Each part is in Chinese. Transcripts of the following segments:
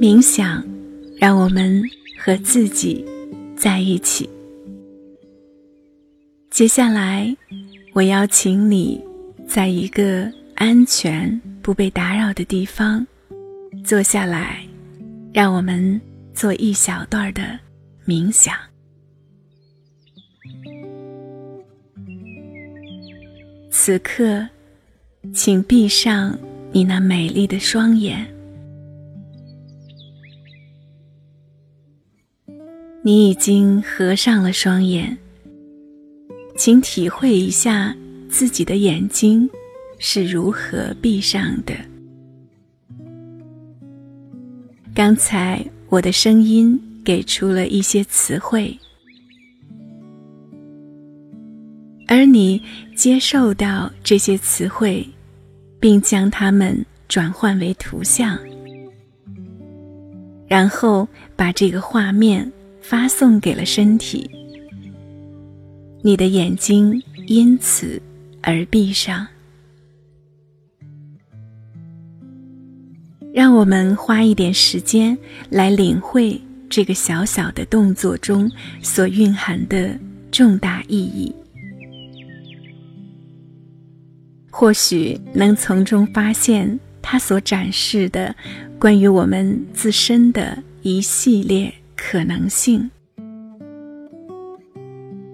冥想，让我们和自己在一起。接下来，我邀请你在一个安全、不被打扰的地方坐下来，让我们做一小段的冥想。此刻，请闭上你那美丽的双眼。你已经合上了双眼，请体会一下自己的眼睛是如何闭上的。刚才我的声音给出了一些词汇，而你接受到这些词汇，并将它们转换为图像，然后把这个画面。发送给了身体，你的眼睛因此而闭上。让我们花一点时间来领会这个小小的动作中所蕴含的重大意义，或许能从中发现它所展示的关于我们自身的一系列。可能性，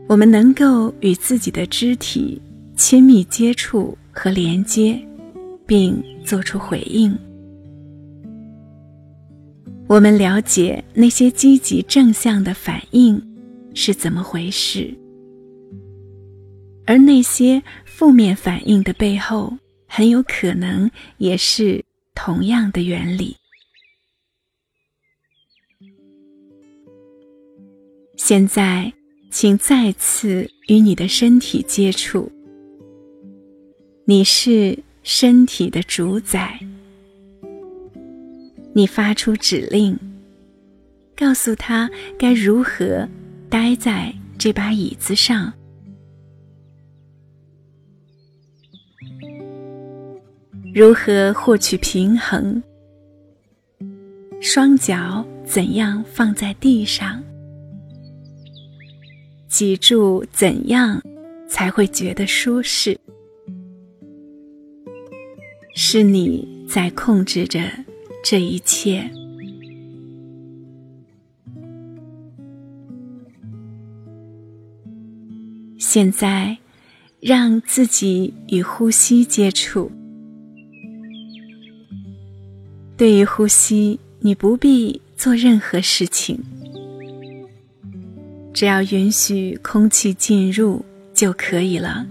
我们能够与自己的肢体亲密接触和连接，并做出回应。我们了解那些积极正向的反应是怎么回事，而那些负面反应的背后，很有可能也是同样的原理。现在，请再次与你的身体接触。你是身体的主宰，你发出指令，告诉他该如何待在这把椅子上，如何获取平衡，双脚怎样放在地上。记住怎样才会觉得舒适？是你在控制着这一切。现在，让自己与呼吸接触。对于呼吸，你不必做任何事情。只要允许空气进入就可以了。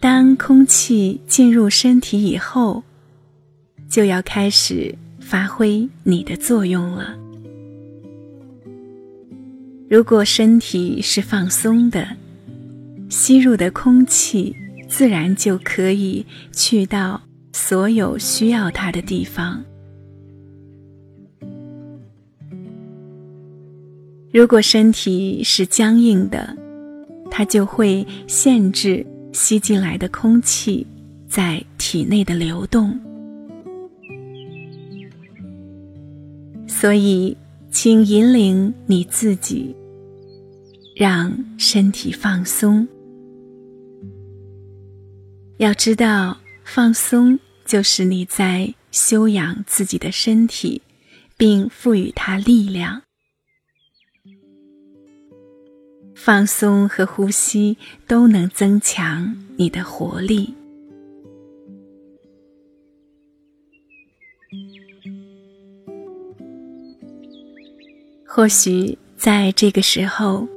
当空气进入身体以后，就要开始发挥你的作用了。如果身体是放松的，吸入的空气自然就可以去到所有需要它的地方。如果身体是僵硬的，它就会限制吸进来的空气在体内的流动。所以，请引领你自己，让身体放松。要知道，放松就是你在修养自己的身体，并赋予它力量。放松和呼吸都能增强你的活力。或许在这个时候，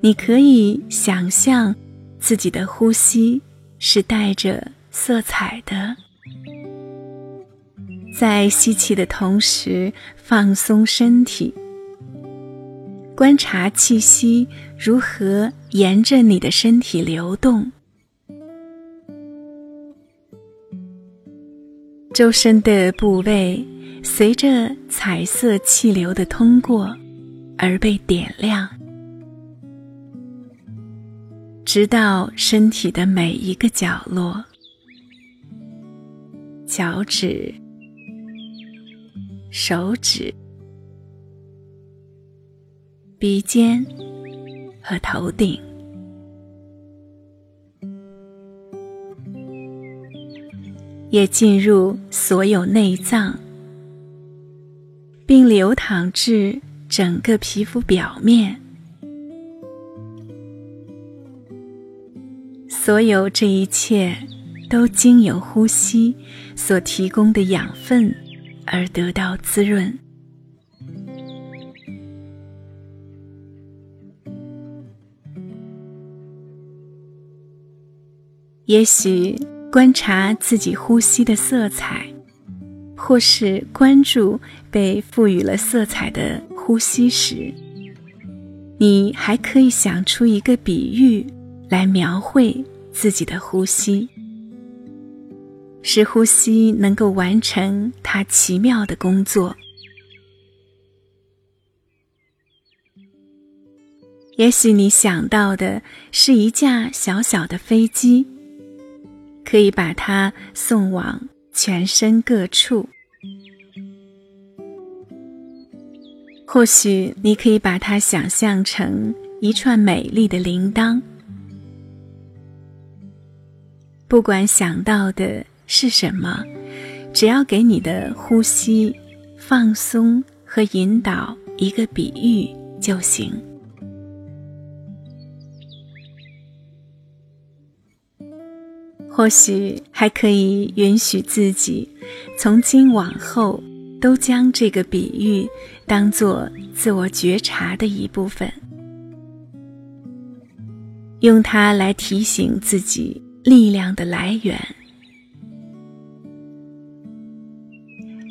你可以想象自己的呼吸是带着色彩的，在吸气的同时放松身体。观察气息如何沿着你的身体流动，周身的部位随着彩色气流的通过而被点亮，直到身体的每一个角落：脚趾、手指、鼻尖和头顶，也进入所有内脏，并流淌至整个皮肤表面。所有这一切，都经由呼吸所提供的养分而得到滋润。也许观察自己呼吸的色彩，或是关注被赋予了色彩的呼吸时，你还可以想出一个比喻来描绘。自己的呼吸，使呼吸能够完成它奇妙的工作。也许你想到的是一架小小的飞机，可以把它送往全身各处；或许你可以把它想象成一串美丽的铃铛。不管想到的是什么，只要给你的呼吸放松和引导一个比喻就行。或许还可以允许自己，从今往后都将这个比喻当做自我觉察的一部分，用它来提醒自己。力量的来源，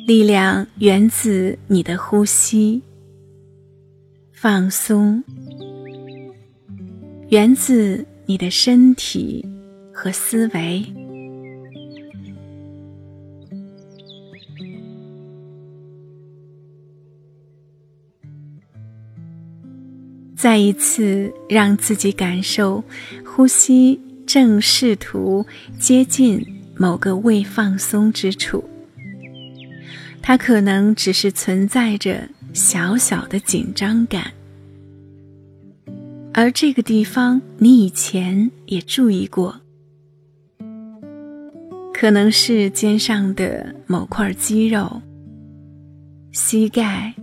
力量源自你的呼吸，放松，源自你的身体。和思维。再一次让自己感受呼吸。正试图接近某个未放松之处，它可能只是存在着小小的紧张感，而这个地方你以前也注意过，可能是肩上的某块肌肉、膝盖、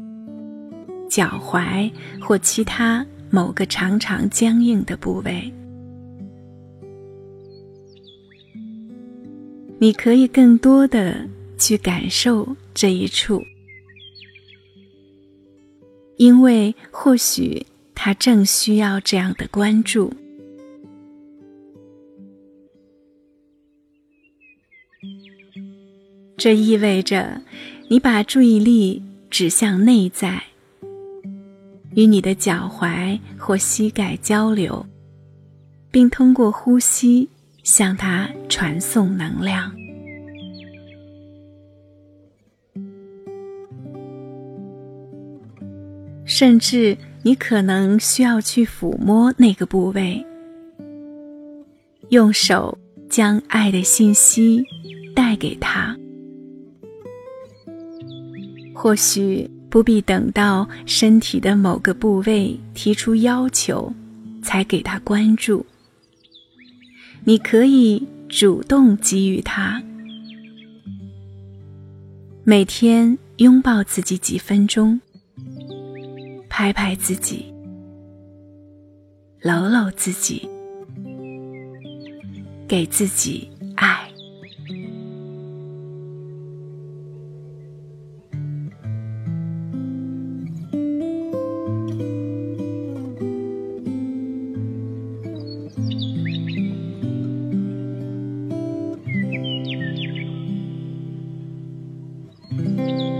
脚踝或其他某个常常僵硬的部位。你可以更多的去感受这一处，因为或许他正需要这样的关注。这意味着你把注意力指向内在，与你的脚踝或膝盖交流，并通过呼吸。向它传送能量，甚至你可能需要去抚摸那个部位，用手将爱的信息带给他。或许不必等到身体的某个部位提出要求，才给他关注。你可以主动给予他，每天拥抱自己几分钟，拍拍自己，搂搂自己，给自己爱。う